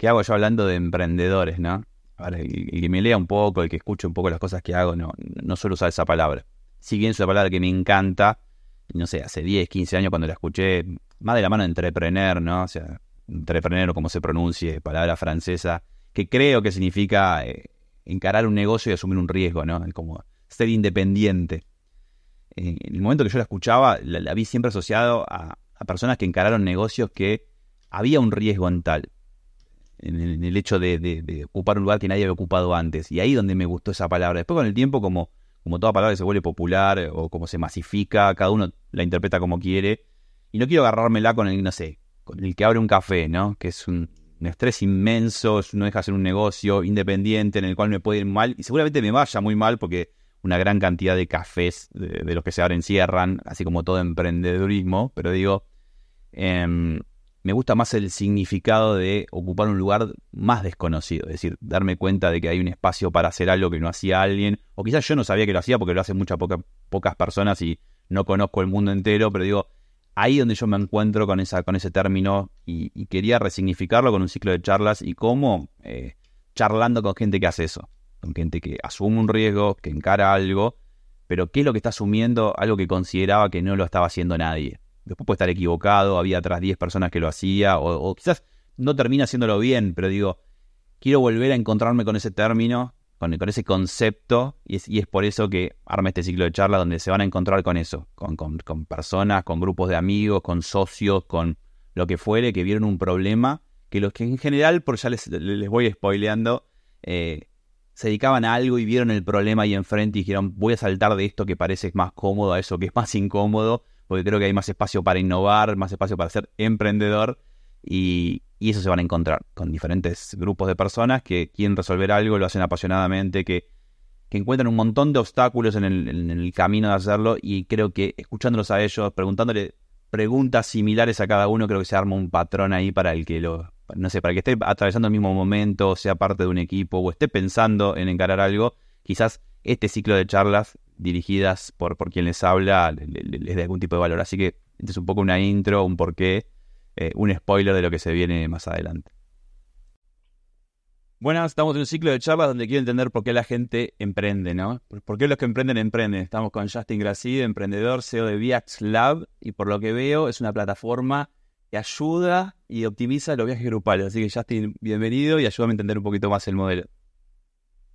¿qué hago yo hablando de emprendedores, no? El, que me lea un poco, el que escuche un poco las cosas que hago, no, no suelo usar esa palabra. Si bien es una palabra que me encanta, no sé, hace 10, 15 años cuando la escuché, más de la mano de entrepreneur, ¿no? O sea, entrepreneur o como se pronuncie, palabra francesa, que creo que significa eh, encarar un negocio y asumir un riesgo, ¿no? Como ser independiente. en el momento que yo la escuchaba, la, vi siempre asociado a, personas que encararon negocios que había un riesgo en tal, en el, hecho de, ocupar un lugar que nadie había ocupado antes. Y ahí donde me gustó esa palabra. Después con el tiempo, como, como toda palabra se vuelve popular o como se masifica, cada uno la interpreta como quiere. Y no quiero agarrármela con el, no sé, con el que abre un café, ¿no? Que es un, estrés inmenso, no deja hacer un negocio independiente en el cual me puede ir mal y seguramente me vaya muy mal porque una gran cantidad de cafés de, los que se abren cierran, así como todo emprendedurismo, pero digo, em, me gusta más el significado de ocupar un lugar más desconocido, es decir, darme cuenta de que hay un espacio para hacer algo que no hacía alguien, o quizás yo no sabía que lo hacía porque lo hacen muchas pocas personas y no conozco el mundo entero, pero digo, ahí donde yo me encuentro con, esa, con ese término y, quería resignificarlo con un ciclo de charlas y cómo eh, charlando con gente que hace eso, con gente que asume un riesgo, que encara algo, pero qué es lo que está asumiendo, algo que consideraba que no lo estaba haciendo nadie. Después puede estar equivocado, había atrás 10 personas que lo hacía, o, quizás no termina haciéndolo bien, pero digo, quiero volver a encontrarme con ese término, con, ese concepto, y es, y es, por eso que arma este ciclo de charla donde se van a encontrar con eso, con, con, con personas, con grupos de amigos, con socios, con lo que fuere, que vieron un problema, que los que en general, por ya les, les voy spoileando, eh, se dedicaban a algo y vieron el problema ahí enfrente y dijeron, voy a saltar de esto que parece más cómodo a eso que es más incómodo, porque creo que hay más espacio para innovar, más espacio para ser emprendedor y, eso se van a encontrar con diferentes grupos de personas que quieren resolver algo, lo hacen apasionadamente, que, encuentran un montón de obstáculos en el, camino de hacerlo y creo que escuchándolos a ellos, preguntándole preguntas similares a cada uno, creo que se arma un patrón ahí para el que lo, no sé, para que esté atravesando el mismo momento, sea parte de un equipo o esté pensando en encarar algo, quizás este ciclo de charlas dirigidas por, por quien les habla les, dé algún tipo de valor. Así que este es un poco una intro, un porqué, eh, un spoiler de lo que se viene más adelante. Bueno, estamos en un ciclo de charlas donde quiero entender por qué la gente emprende, ¿no? ¿Por qué los que emprenden emprenden? Estamos con Justin Gracide, emprendedor, CEO de Viax Lab, y por lo que veo es una plataforma que ayuda y optimiza los viajes grupales. Así que Justin, bienvenido y ayúdame a entender un poquito más el modelo.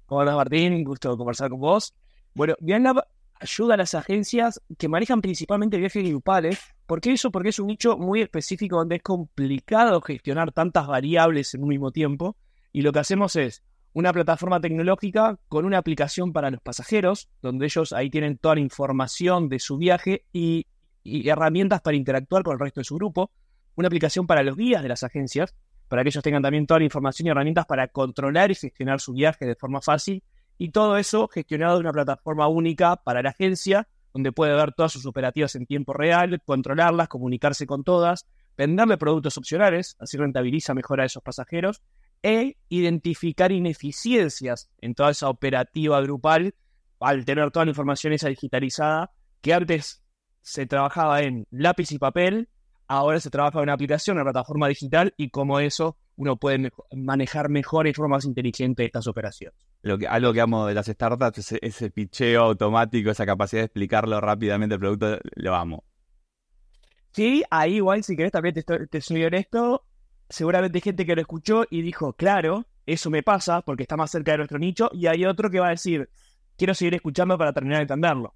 Hola Martín, gusto conversar con vos. Bueno, ViaxLab ayuda a las agencias que manejan principalmente viajes grupales. ¿Por qué eso? Porque es un nicho muy específico donde es complicado gestionar tantas variables en un mismo tiempo. Y lo que hacemos es una plataforma tecnológica con una aplicación para los pasajeros, donde ellos ahí tienen toda la información de su viaje y, y herramientas para interactuar con el resto de su grupo una aplicación para los guías de las agencias, para que ellos tengan también toda la información y herramientas para controlar y gestionar su viaje de forma fácil. Y todo eso gestionado de una plataforma única para la agencia, donde puede ver todas sus operativas en tiempo real, controlarlas, comunicarse con todas, venderle productos opcionales, así rentabiliza mejor a esos pasajeros, e identificar ineficiencias en toda esa operativa grupal al tener toda la información esa digitalizada que antes se trabajaba en lápiz y papel ahora se trabaja en una aplicación, una plataforma digital y como eso uno puede manejar mejor y forma más inteligente estas operaciones. Lo que, algo que amo de las startups es ese picheo automático, esa capacidad de explicarlo rápidamente el producto, lo amo. Sí, ahí igual si querés también te, te soy honesto, seguramente hay gente que lo escuchó y dijo, claro, eso me pasa porque está más cerca de nuestro nicho y hay otro que va a decir, quiero seguir escuchando para terminar de entenderlo.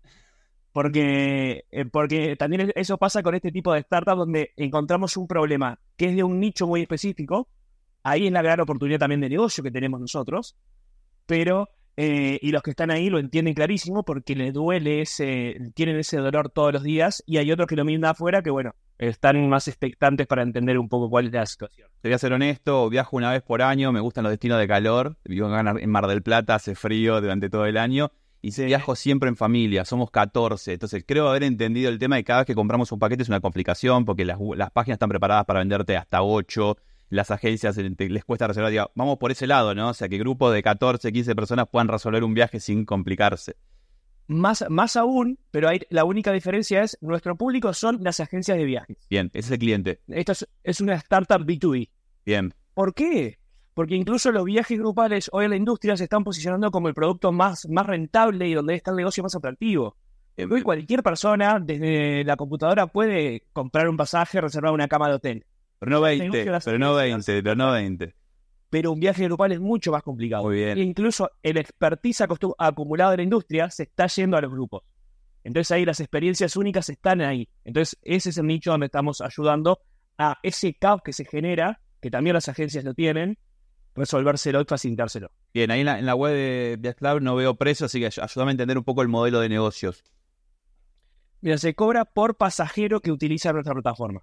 Porque, eh, porque también eso pasa con este tipo de startups donde encontramos un problema que es de un nicho muy específico. Ahí es la gran oportunidad también de negocio que tenemos nosotros. Pero, eh, y los que están ahí lo entienden clarísimo porque les duele ese, tienen ese dolor todos los días. Y hay otros que lo miran afuera que, bueno, están más expectantes para entender un poco cuál es la situación. Te voy a ser honesto, viajo una vez por año, me gustan los destinos de calor. Vivo en Mar del Plata, hace frío durante todo el año y se viajo siempre en familia, somos 14. Entonces creo haber entendido el tema de cada vez que compramos un paquete es una complicación porque las, páginas están preparadas para venderte hasta 8, las agencias les cuesta resolver, vamos por ese lado, ¿no? O sea, que grupos de 14, 15 personas puedan resolver un viaje sin complicarse. Más, más aún, pero hay, la única diferencia es, nuestro público son las agencias de viajes. Bien, ese es el cliente. Esto es, es una startup B2B. Bien. ¿Por qué? porque incluso los viajes grupales hoy en la industria se están posicionando como el producto más, más rentable y donde está el negocio más atractivo. Hoy cualquier persona desde la computadora puede comprar un pasaje, reservar una cama de hotel. Pero no 20, pero no 20, pero no 20. Pero un viaje grupal es mucho más complicado. Muy bien. E incluso el expertise acumulado de la industria se está yendo a los grupos. Entonces ahí las experiencias únicas están ahí. Entonces ese es el nicho donde estamos ayudando a ese caos que se genera, que también las agencias lo tienen, resolvérselo y facilitárselo. Bien, ahí en la, web de ViaCloud no veo precios, así que ayúdame a entender un poco el modelo de negocios. Mira, se cobra por pasajero que utiliza nuestra plataforma.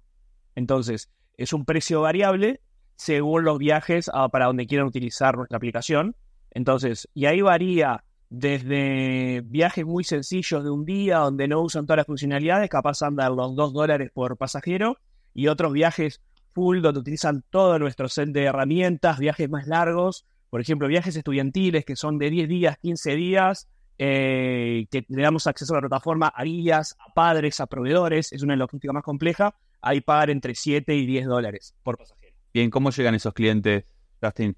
Entonces, es un precio variable según los viajes para donde quieran utilizar nuestra aplicación. Entonces, y ahí varía desde viajes muy sencillos de un día donde no usan todas las funcionalidades, capaz andan los 2 dólares por pasajero, y otros viajes full donde utilizan todo nuestro set de herramientas, viajes más largos, por ejemplo, viajes estudiantiles que son de 10 días, 15 días, eh, que le damos acceso a la plataforma a guías, a padres, a proveedores, es una logística más compleja, hay pagar entre 7 y 10 dólares por pasajero. Bien, ¿cómo llegan esos clientes, Justin?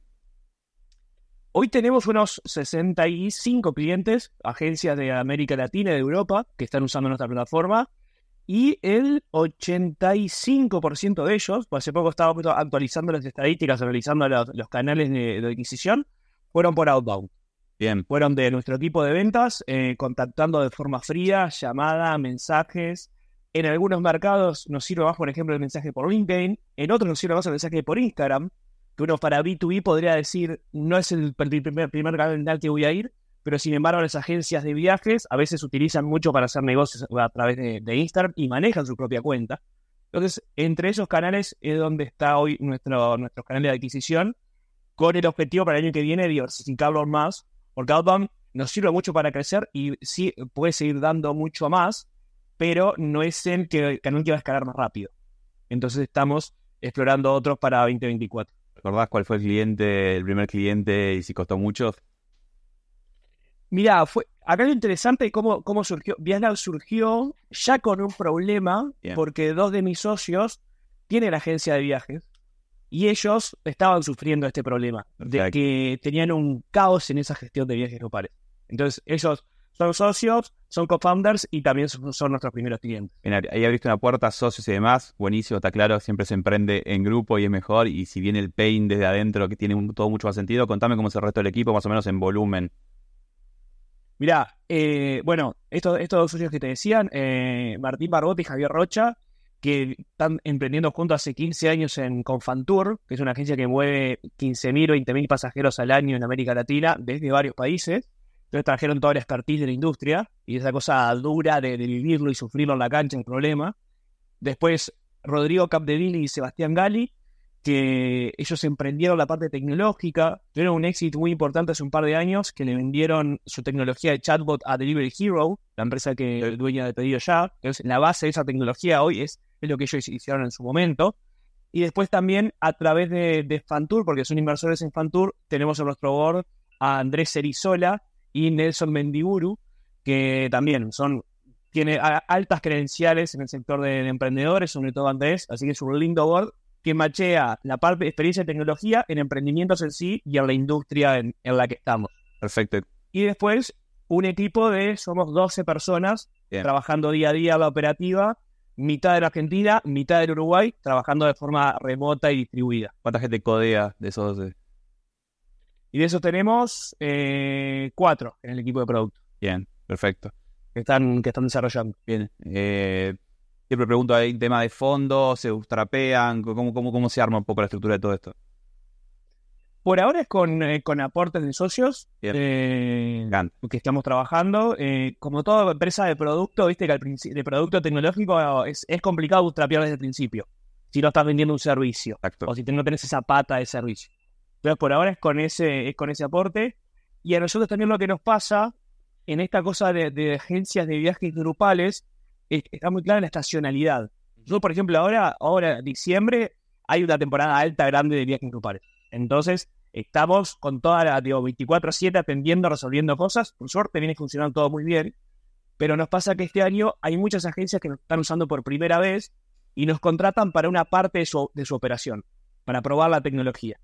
Hoy tenemos unos 65 clientes, agencias de América Latina y de Europa, que están usando nuestra plataforma. Y el 85% de ellos, pues hace poco estaba actualizando las estadísticas, analizando los, canales de, adquisición, fueron por outbound. Bien. Fueron de nuestro equipo de ventas, eh, contactando de forma fría, llamada, mensajes. En algunos mercados nos sirve más, por ejemplo, el mensaje por LinkedIn. En otros nos sirve más el mensaje por Instagram que uno para B2B podría decir, no es el primer, primer canal que voy a ir, pero sin embargo las agencias de viajes a veces utilizan mucho para hacer negocios a través de, Instagram y manejan su propia cuenta. Entonces, entre esos canales es donde está hoy nuestro, nuestro canal de adquisición, con el objetivo para el año que viene diversificarlo más, porque Outbound nos sirve mucho para crecer y sí puede seguir dando mucho más, pero no es el, que, el que va a escalar más rápido. Entonces estamos explorando otros para 2024. ¿Recordás cuál fue el cliente, el primer cliente y si costó mucho? Mira, fue acá lo interesante cómo, cómo surgió. Vietnam surgió ya con un problema, porque dos de mis socios tienen agencia de viajes y ellos estaban sufriendo este problema, de que tenían un caos en esa gestión de viajes grupales. Entonces, ellos son socios, son co-founders y también son, nuestros primeros clientes. ahí abriste una puerta, socios y demás, buenísimo, está claro, siempre se emprende en grupo y es mejor, y si viene el pain desde adentro, que tiene todo mucho más sentido, contame cómo es el resto del equipo, más o menos en volumen. Mirá, eh, bueno, estos, estos dos socios que te decían, eh, Martín Barbote y Javier Rocha, que están emprendiendo juntos hace 15 años en Confantour, que es una agencia que mueve 15.000 o 20.000 pasajeros al año en América Latina desde varios países. Entonces trajeron toda la expertise de la industria y esa cosa dura de, vivirlo y sufrirlo en la cancha, el problema. Después Rodrigo Capdeville y Sebastián Gali, que ellos emprendieron la parte tecnológica, tuvieron un éxito muy importante hace un par de años, que le vendieron su tecnología de chatbot a Delivery Hero, la empresa que dueña de pedido ya. Entonces, la base de esa tecnología hoy es, es lo que ellos hicieron en su momento. Y después también a través de, de Fantour, porque son inversores en Fantour, tenemos en nuestro board a Andrés Cerizola, y Nelson Mendiburu, que también son tiene altas credenciales en el sector de, emprendedores, sobre todo Andrés, así que es un lindo board que machea la parte de experiencia y tecnología en emprendimientos en sí y en la industria en, la que estamos. Perfecto. Y después un equipo de, somos 12 personas trabajando día a día la operativa, mitad de la Argentina, mitad del Uruguay, trabajando de forma remota y distribuida. ¿Cuánta gente codea de esos 12? Y de eso tenemos eh, cuatro en el equipo de producto. Bien, perfecto. Que están, que están desarrollando. Bien. Eh, siempre pregunto, ¿hay tema de fondos? ¿Se trapean? ¿Cómo, cómo, ¿Cómo se arma un poco la estructura de todo esto? Por ahora es con, eh, con aportes de socios eh, que estamos trabajando. como toda empresa de producto, viste que al de producto tecnológico es, es complicado trapear desde el principio. Si no estás vendiendo un servicio. Exacto. O si no tenés esa pata de servicio. Entonces, por ahora es con ese, es con ese aporte. Y a nosotros también lo que nos pasa en esta cosa de, agencias de viajes grupales está muy clara la estacionalidad. Yo, por ejemplo, ahora, ahora, diciembre, hay una temporada alta grande de viajes grupales. Entonces, estamos con toda la, digo, 24-7 atendiendo, resolviendo cosas. Por suerte, viene funcionando todo muy bien. Pero nos pasa que este año hay muchas agencias que nos están usando por primera vez y nos contratan para una parte de su operación, para probar la tecnología.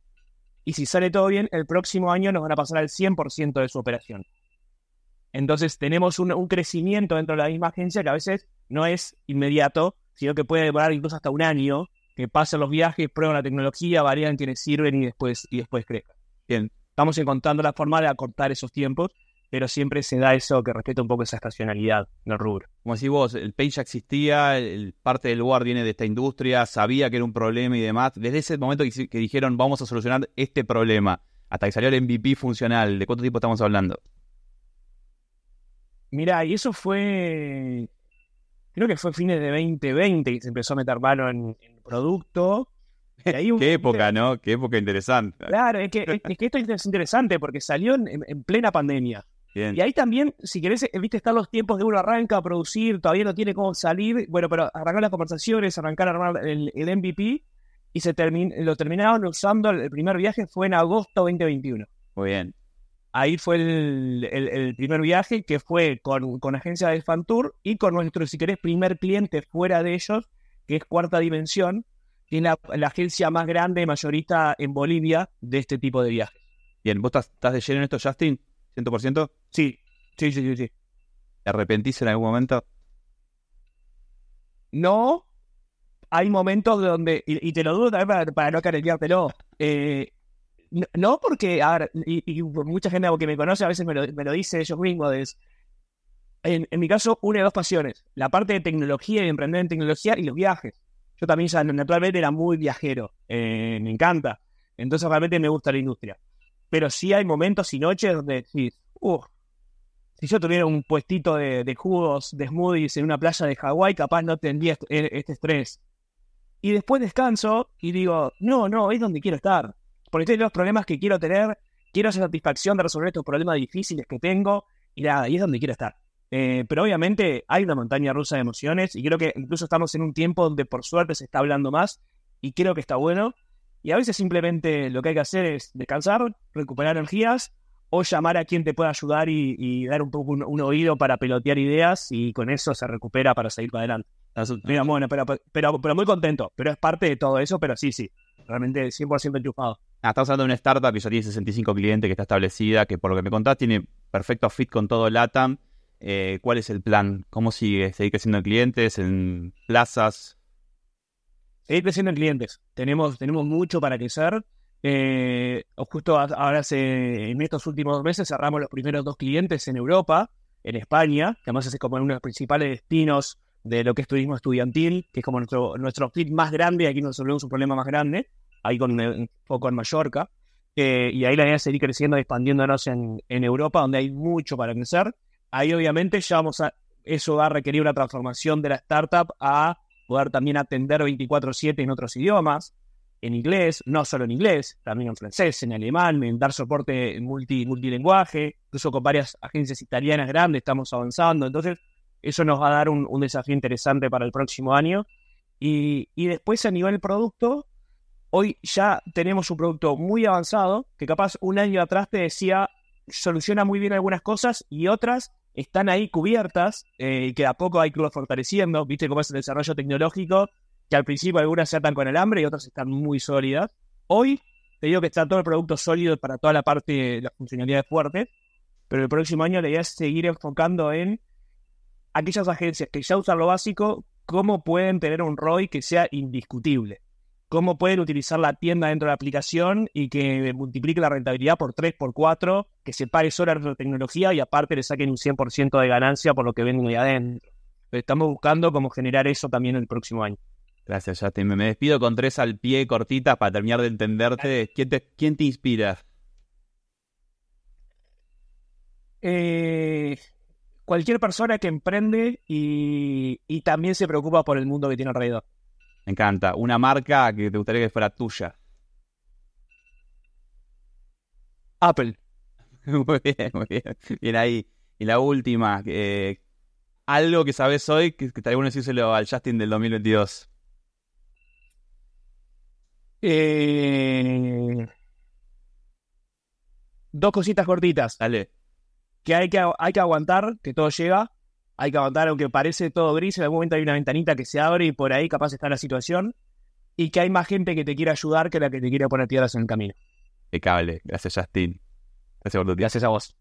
Y si sale todo bien, el próximo año nos van a pasar al 100% de su operación. Entonces tenemos un, un, crecimiento dentro de la misma agencia que a veces no es inmediato, sino que puede demorar incluso hasta un año, que pasen los viajes, prueban la tecnología, varían quienes sirven y después, y después crezcan. Bien, estamos encontrando la forma de acortar esos tiempos, pero siempre se da eso que respeta un poco esa estacionalidad del rubro. Como decís vos, el Page ya existía, el, parte del lugar viene de esta industria, sabía que era un problema y demás. Desde ese momento que, que dijeron vamos a solucionar este problema, hasta que salió el MVP funcional, ¿de cuánto tiempo estamos hablando? Mira, y eso fue, creo que fue fines de 2020 que se empezó a meter mano en, en producto. Qué época, ¿no? Qué época interesante. Claro, es que, es que esto es interesante porque salió en, en plena pandemia. Bien. Y ahí también, si querés, eh, viste, están los tiempos de uno arranca a producir, todavía no tiene cómo salir. Bueno, pero arrancar las conversaciones, arrancar a armar el, el MVP y se termin, lo terminaron usando. El primer viaje fue en agosto 2021. Muy bien. Ahí fue el, el, el primer viaje que fue con, con agencia de Fantour y con nuestro, si querés, primer cliente fuera de ellos, que es Cuarta Dimensión, que es la, la, agencia más grande, mayorista en Bolivia de este tipo de viajes. Bien, ¿vos estás de lleno en esto, Justin? ¿100%? Sí, sí, sí, sí. sí. ¿Te arrepentís en algún momento? No. Hay momentos donde, y, te lo dudo también para, para no careteártelo, eh, no, porque, a ver, y, y, mucha gente que me conoce a veces me lo, dice ellos mismos, es, en, mi caso, una de dos pasiones, la parte de tecnología y emprender en tecnología y los viajes. Yo también naturalmente era muy viajero, eh, me encanta, entonces realmente me gusta la industria. Pero sí hay momentos y noches donde decís, uh, si yo tuviera un puestito de, de, jugos, de smoothies en una playa de Hawái, capaz no tendría este, este estrés. Y después descanso y digo, no, no, es donde quiero estar porque tengo los problemas que quiero tener, quiero esa satisfacción de resolver estos problemas difíciles que tengo, y nada, y es donde quiero estar. Eh, pero obviamente hay una montaña rusa de emociones, y creo que incluso estamos en un tiempo donde por suerte se está hablando más, y creo que está bueno. Y a veces simplemente lo que hay que hacer es descansar, recuperar energías, o llamar a quien te pueda ayudar y, y dar un poco un, un, oído para pelotear ideas, y con eso se recupera para seguir para adelante. Mira, bueno, pero, pero, pero muy contento, pero es parte de todo eso, pero sí, sí, realmente 100% enchufado. Ah, estamos hablando de una startup que ya tiene 65 clientes, que está establecida, que por lo que me contás tiene perfecto fit con todo LATAM. Eh, ¿Cuál es el plan? ¿Cómo sigue? ¿Seguir creciendo en clientes, en plazas? Seguir creciendo en clientes. Tenemos, tenemos mucho para crecer. Eh, justo ahora en estos últimos meses cerramos los primeros dos clientes en Europa, en España, que además es como uno de los principales destinos de lo que es turismo estudiantil, que es como nuestro, nuestro fit más grande, aquí nos resolvemos un problema más grande ahí con un foco en Mallorca. Eh, y ahí la idea es seguir creciendo expandiéndonos en, en, Europa, donde hay mucho para crecer. Ahí obviamente ya vamos a, eso va a requerir una transformación de la startup a poder también atender 24/7 en otros idiomas, en inglés, no solo en inglés, también en francés, en alemán, en dar soporte multi, multilinguaje, incluso con varias agencias italianas grandes estamos avanzando. Entonces, eso nos va a dar un, un desafío interesante para el próximo año. Y, y después a nivel producto, hoy ya tenemos un producto muy avanzado que capaz un año atrás te decía soluciona muy bien algunas cosas y otras están ahí cubiertas eh, y que a poco hay que fortaleciendo. Viste cómo es el desarrollo tecnológico, que al principio algunas se atan con el hambre y otras están muy sólidas. Hoy te digo que está todo el producto sólido para toda la parte de las funcionalidades fuertes, pero el próximo año la idea es seguir enfocando en aquellas agencias que ya usan lo básico, cómo pueden tener un ROI que sea indiscutible cómo pueden utilizar la tienda dentro de la aplicación y que multiplique la rentabilidad por 3, por 4, que se pague sola la tecnología y aparte le saquen un 100% de ganancia por lo que venden ahí adentro. Estamos buscando cómo generar eso también el próximo año. Gracias, Justin. Me despido con tres al pie cortitas para terminar de entenderte. ¿Quién te, quién te inspira? Eh, cualquier persona que emprende y, y también se preocupa por el mundo que tiene alrededor. Me encanta. Una marca que te gustaría que fuera tuya. Apple. muy bien, muy bien. Bien ahí. Y la última. Eh, algo que sabes hoy que, que estaría bueno decírselo al Justin del 2022. Eh... Dos cositas cortitas. Dale. Que hay que, hay que aguantar, que todo llega hay que aguantar, aunque parece todo gris, en algún momento hay una ventanita que se abre y por ahí capaz está la situación, y que hay más gente que te quiere ayudar que la que te quiere poner tierras en el camino. Impecable. Gracias, Justin. Gracias por tu tiempo. Gracias a vos.